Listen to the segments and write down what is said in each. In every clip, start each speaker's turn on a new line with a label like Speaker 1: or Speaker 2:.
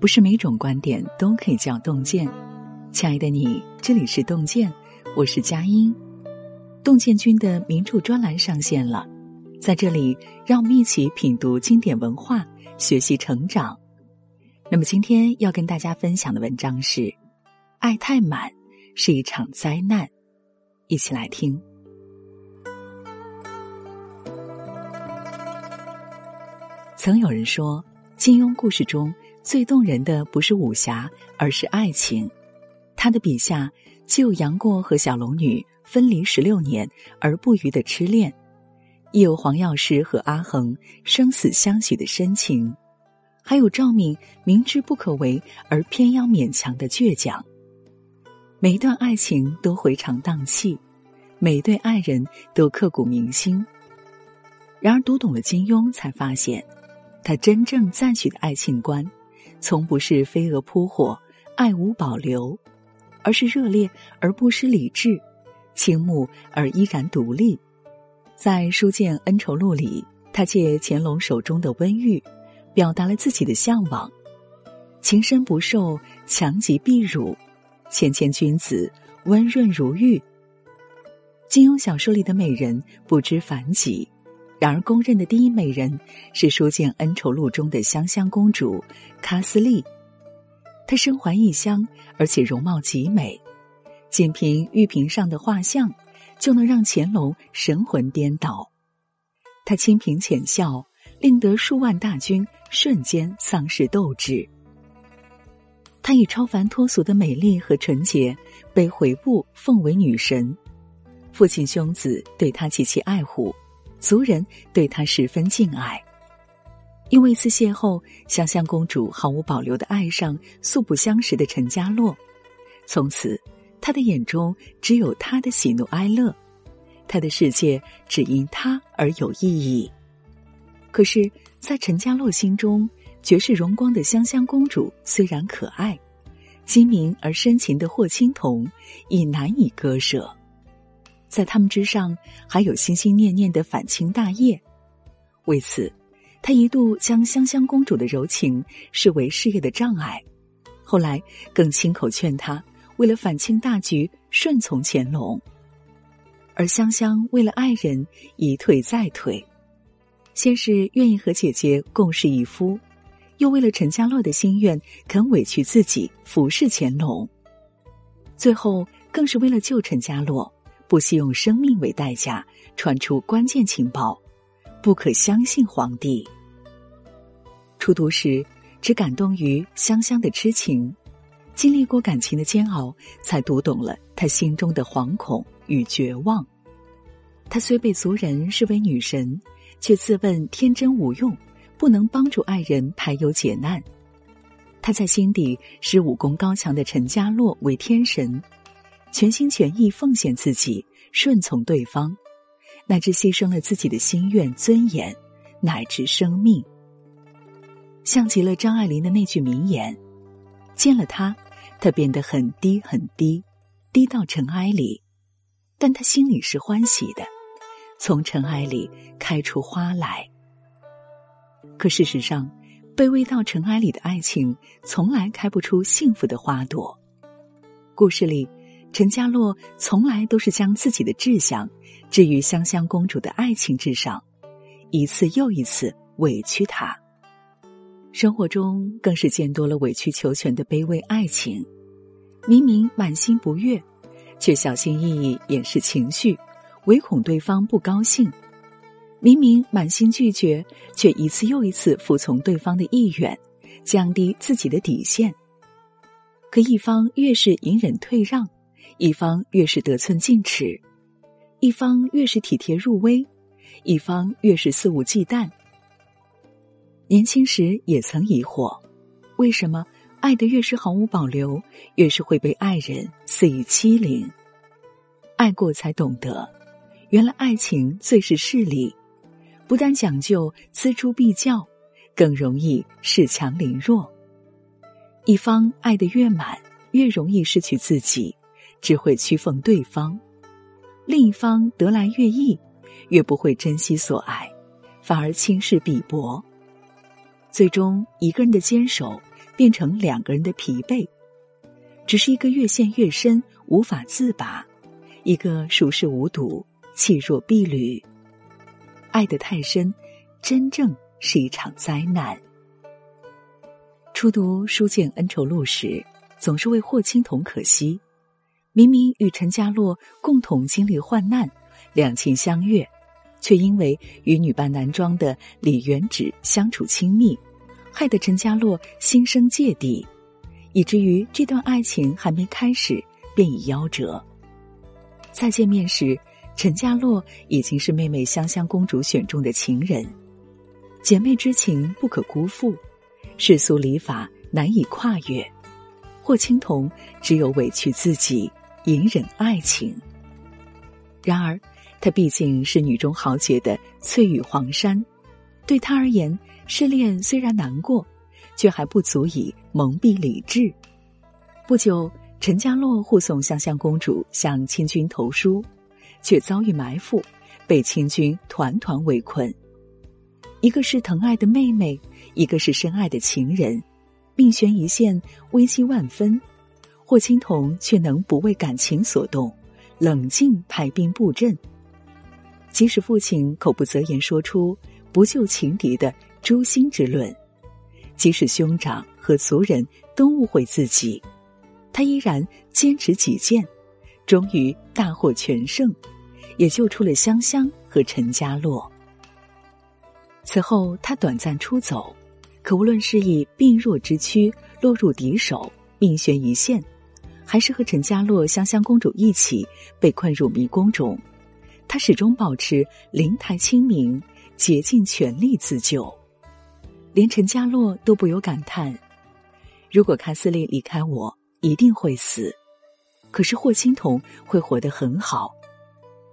Speaker 1: 不是每种观点都可以叫洞见。亲爱的你，这里是洞见，我是佳音。洞见君的名著专栏上线了，在这里，让我们一起品读经典文化，学习成长。那么今天要跟大家分享的文章是《爱太满是一场灾难》，一起来听。曾有人说，金庸故事中最动人的不是武侠，而是爱情。他的笔下既有杨过和小龙女分离十六年而不渝的痴恋，亦有黄药师和阿衡生死相许的深情，还有赵敏明知不可为而偏要勉强的倔强。每一段爱情都回肠荡气，每一对爱人都刻骨铭心。然而，读懂了金庸，才发现，他真正赞许的爱情观，从不是飞蛾扑火、爱无保留。而是热烈而不失理智，倾慕而依然独立。在《书剑恩仇录》里，他借乾隆手中的温玉，表达了自己的向往：情深不寿，强极必辱；谦谦君子，温润如玉。金庸小说里的美人不知凡几，然而公认的第一美人是《书剑恩仇录》中的香香公主卡斯利。她身怀异香，而且容貌极美，仅凭玉屏上的画像，就能让乾隆神魂颠倒。她清贫浅笑，令得数万大军瞬间丧失斗志。她以超凡脱俗的美丽和纯洁，被回部奉为女神。父亲兄子对她极其爱护，族人对他十分敬爱。因为一次邂逅，香香公主毫无保留的爱上素不相识的陈家洛，从此，他的眼中只有他的喜怒哀乐，他的世界只因他而有意义。可是，在陈家洛心中，绝世荣光的香香公主虽然可爱，精明而深情的霍青桐已难以割舍，在他们之上，还有心心念念的反清大业，为此。他一度将香香公主的柔情视为事业的障碍，后来更亲口劝她为了反清大局顺从乾隆。而香香为了爱人一退再退，先是愿意和姐姐共侍一夫，又为了陈家洛的心愿肯委屈自己服侍乾隆，最后更是为了救陈家洛，不惜用生命为代价传出关键情报。不可相信皇帝。初读时只感动于香香的痴情，经历过感情的煎熬，才读懂了他心中的惶恐与绝望。他虽被族人视为女神，却自问天真无用，不能帮助爱人排忧解难。他在心底视武功高强的陈家洛为天神，全心全意奉献自己，顺从对方。乃至牺牲了自己的心愿、尊严，乃至生命，像极了张爱玲的那句名言：“见了他，他变得很低很低，低到尘埃里，但他心里是欢喜的，从尘埃里开出花来。”可事实上，卑微到尘埃里的爱情，从来开不出幸福的花朵。故事里。陈家洛从来都是将自己的志向置于香香公主的爱情之上，一次又一次委屈她。生活中更是见多了委曲求全的卑微爱情，明明满心不悦，却小心翼翼掩饰情绪，唯恐对方不高兴；明明满心拒绝，却一次又一次服从对方的意愿，降低自己的底线。可一方越是隐忍退让。一方越是得寸进尺，一方越是体贴入微，一方越是肆无忌惮。年轻时也曾疑惑，为什么爱的越是毫无保留，越是会被爱人肆意欺凌？爱过才懂得，原来爱情最是势利，不但讲究锱铢必较，更容易恃强凌弱。一方爱的越满，越容易失去自己。只会屈奉对方，另一方得来越易，越不会珍惜所爱，反而轻视鄙薄。最终，一个人的坚守变成两个人的疲惫。只是一个越陷越深，无法自拔；一个熟视无睹，气若敝履。爱得太深，真正是一场灾难。初读《书剑恩仇录》时，总是为霍青桐可惜。明明与陈家洛共同经历患难，两情相悦，却因为与女扮男装的李元芷相处亲密，害得陈家洛心生芥蒂。以至于这段爱情还没开始，便已夭折。再见面时，陈家洛已经是妹妹香香公主选中的情人。姐妹之情不可辜负，世俗礼法难以跨越。霍青桐只有委屈自己，隐忍爱情。然而，她毕竟是女中豪杰的翠羽黄山，对她而言，失恋虽然难过。却还不足以蒙蔽理智。不久，陈家洛护送香香公主向清军投书，却遭遇埋伏，被清军团团围困。一个是疼爱的妹妹，一个是深爱的情人，命悬一线，危机万分。霍青桐却能不为感情所动，冷静排兵布阵。即使父亲口不择言说出“不救情敌”的诛心之论。即使兄长和族人都误会自己，他依然坚持己见，终于大获全胜，也救出了香香和陈家洛。此后，他短暂出走，可无论是以病弱之躯落入敌手，命悬一线，还是和陈家洛、香香公主一起被困入迷宫中，他始终保持灵台清明，竭尽全力自救。连陈家洛都不由感叹：“如果卡斯利离开我，一定会死；可是霍青桐会活得很好，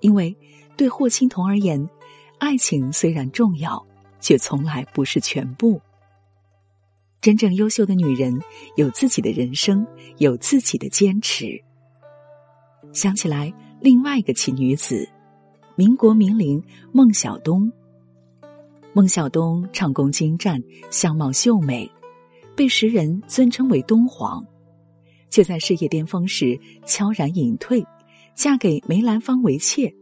Speaker 1: 因为对霍青桐而言，爱情虽然重要，却从来不是全部。真正优秀的女人有自己的人生，有自己的坚持。想起来，另外一个奇女子，民国名伶孟小冬。”孟小冬唱功精湛，相貌秀美，被时人尊称为“东皇”。却在事业巅峰时悄然隐退，嫁给梅兰芳为妾，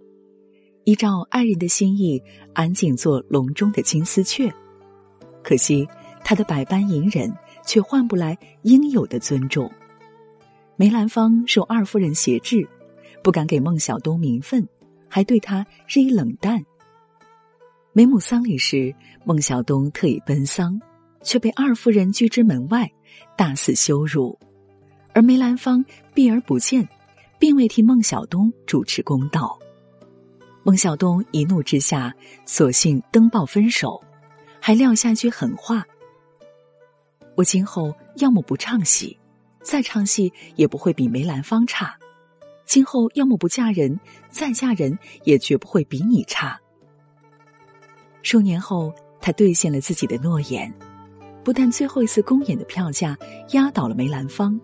Speaker 1: 依照爱人的心意，安静做笼中的金丝雀。可惜他的百般隐忍，却换不来应有的尊重。梅兰芳受二夫人挟制，不敢给孟小冬名分，还对她日益冷淡。梅母丧礼时，孟小冬特意奔丧，却被二夫人拒之门外，大肆羞辱。而梅兰芳避而不见，并未替孟小冬主持公道。孟小冬一怒之下，索性登报分手，还撂下句狠话：“我今后要么不唱戏，再唱戏也不会比梅兰芳差；今后要么不嫁人，再嫁人也绝不会比你差。”数年后，他兑现了自己的诺言，不但最后一次公演的票价压倒了梅兰芳，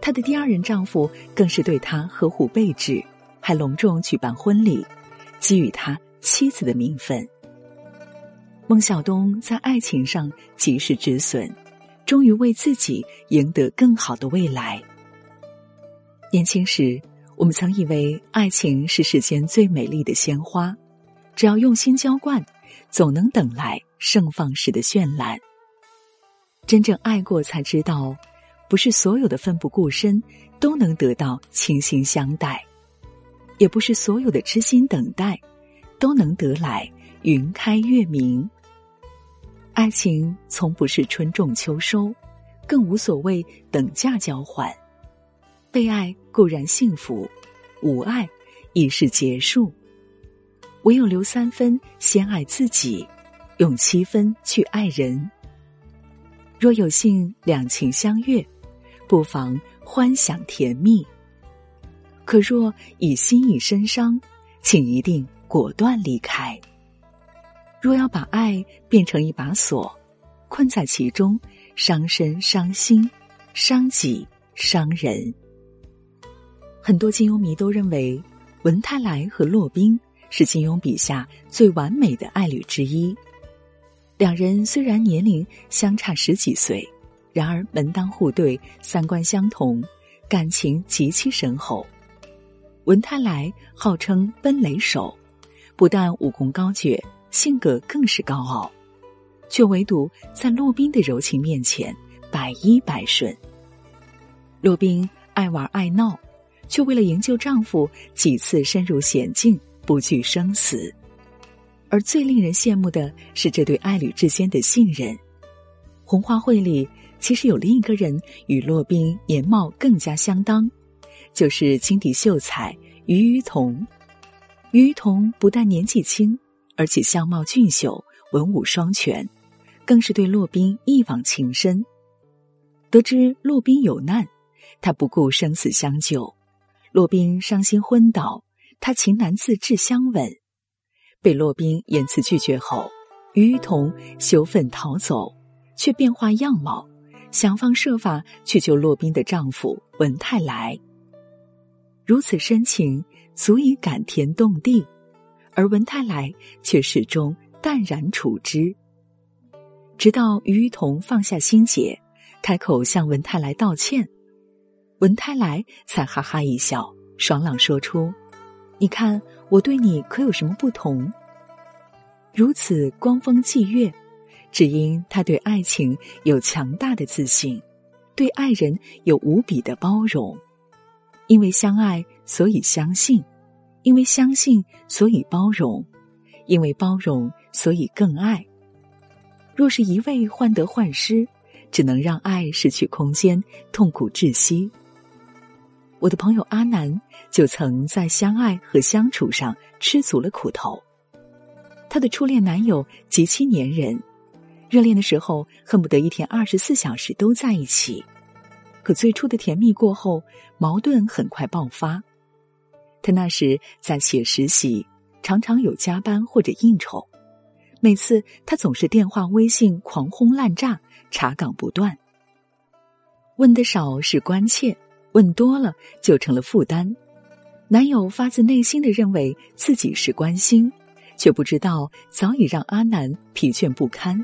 Speaker 1: 她的第二任丈夫更是对她呵护备至，还隆重举办婚礼，给予她妻子的名分。孟小冬在爱情上及时止损，终于为自己赢得更好的未来。年轻时，我们曾以为爱情是世间最美丽的鲜花，只要用心浇灌。总能等来盛放时的绚烂。真正爱过，才知道，不是所有的奋不顾身都能得到倾心相待，也不是所有的痴心等待都能得来云开月明。爱情从不是春种秋收，更无所谓等价交换。被爱固然幸福，无爱已是结束。唯有留三分先爱自己，用七分去爱人。若有幸两情相悦，不妨欢享甜蜜；可若已心已深伤，请一定果断离开。若要把爱变成一把锁，困在其中，伤身伤心，伤己伤人。很多金庸迷都认为文泰来和骆宾。是金庸笔下最完美的爱侣之一。两人虽然年龄相差十几岁，然而门当户对，三观相同，感情极其深厚。文泰来号称奔雷手，不但武功高绝，性格更是高傲，却唯独在骆宾的柔情面前百依百顺。骆宾爱玩爱闹，却为了营救丈夫，几次深入险境，不惧生死。而最令人羡慕的是这对爱侣之间的信任。红花会里其实有另一个人与骆宾年貌更加相当，就是金笛秀才于于同。于于同不但年纪轻，而且相貌俊秀，文武双全，更是对骆宾一往情深。得知骆宾有难，他不顾生死相救。骆宾伤心昏倒，他情难自制相吻。被骆宾严词拒绝后，于同羞愤逃走，却变化样貌，想方设法去救骆宾的丈夫文泰来。如此深情，足以感天动地，而文泰来却始终淡然处之。直到于于同放下心结，开口向文泰来道歉，文泰来才哈哈一笑，爽朗说出。你看我对你可有什么不同？如此光风霁月，只因他对爱情有强大的自信，对爱人有无比的包容。因为相爱，所以相信；因为相信，所以包容；因为包容，所以更爱。若是一味患得患失，只能让爱失去空间，痛苦窒息。我的朋友阿南就曾在相爱和相处上吃足了苦头。她的初恋男友极其粘人，热恋的时候恨不得一天二十四小时都在一起。可最初的甜蜜过后，矛盾很快爆发。他那时在写实习，常常有加班或者应酬，每次他总是电话、微信狂轰滥炸，查岗不断。问的少是关切。问多了就成了负担，男友发自内心的认为自己是关心，却不知道早已让阿南疲倦不堪，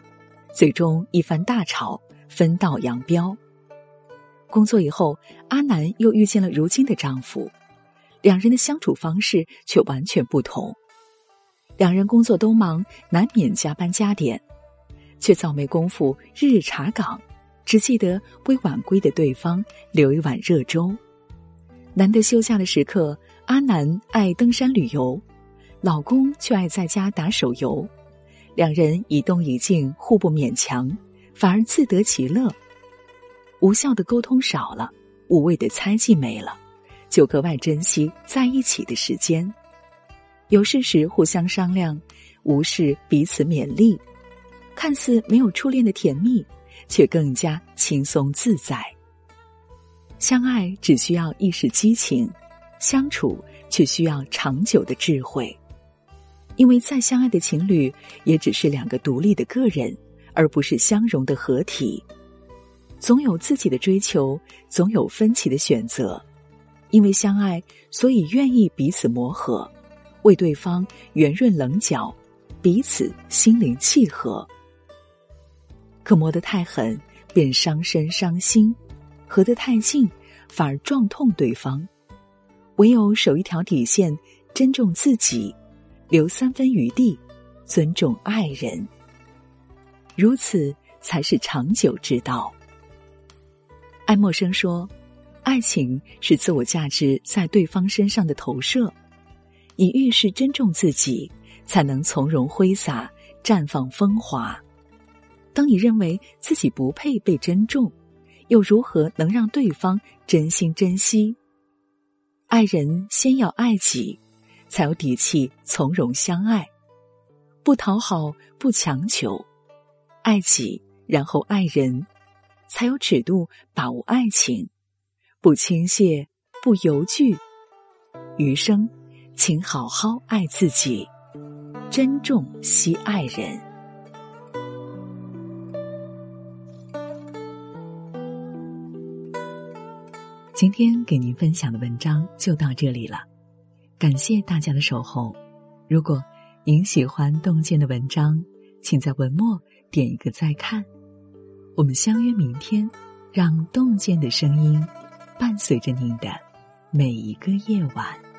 Speaker 1: 最终一番大吵，分道扬镳。工作以后，阿南又遇见了如今的丈夫，两人的相处方式却完全不同。两人工作都忙，难免加班加点，却早没工夫日日查岗。只记得为晚归的对方留一碗热粥。难得休假的时刻，阿南爱登山旅游，老公却爱在家打手游。两人一动一静，互不勉强，反而自得其乐。无效的沟通少了，无谓的猜忌没了，就格外珍惜在一起的时间。有事时互相商量，无事彼此勉励，看似没有初恋的甜蜜。却更加轻松自在。相爱只需要一时激情，相处却需要长久的智慧。因为再相爱的情侣，也只是两个独立的个人，而不是相融的合体。总有自己的追求，总有分歧的选择。因为相爱，所以愿意彼此磨合，为对方圆润棱角，彼此心灵契合。可磨得太狠，便伤身伤心；合得太近，反而撞痛对方。唯有守一条底线，珍重自己，留三分余地，尊重爱人，如此才是长久之道。爱默生说：“爱情是自我价值在对方身上的投射，你遇事珍重自己，才能从容挥洒，绽放风华。”当你认为自己不配被珍重，又如何能让对方真心珍惜？爱人先要爱己，才有底气从容相爱，不讨好，不强求，爱己然后爱人，才有尺度把握爱情，不倾泻，不犹豫。余生，请好好爱自己，珍重惜爱人。今天给您分享的文章就到这里了，感谢大家的守候。如果您喜欢洞见的文章，请在文末点一个再看。我们相约明天，让洞见的声音伴随着您的每一个夜晚。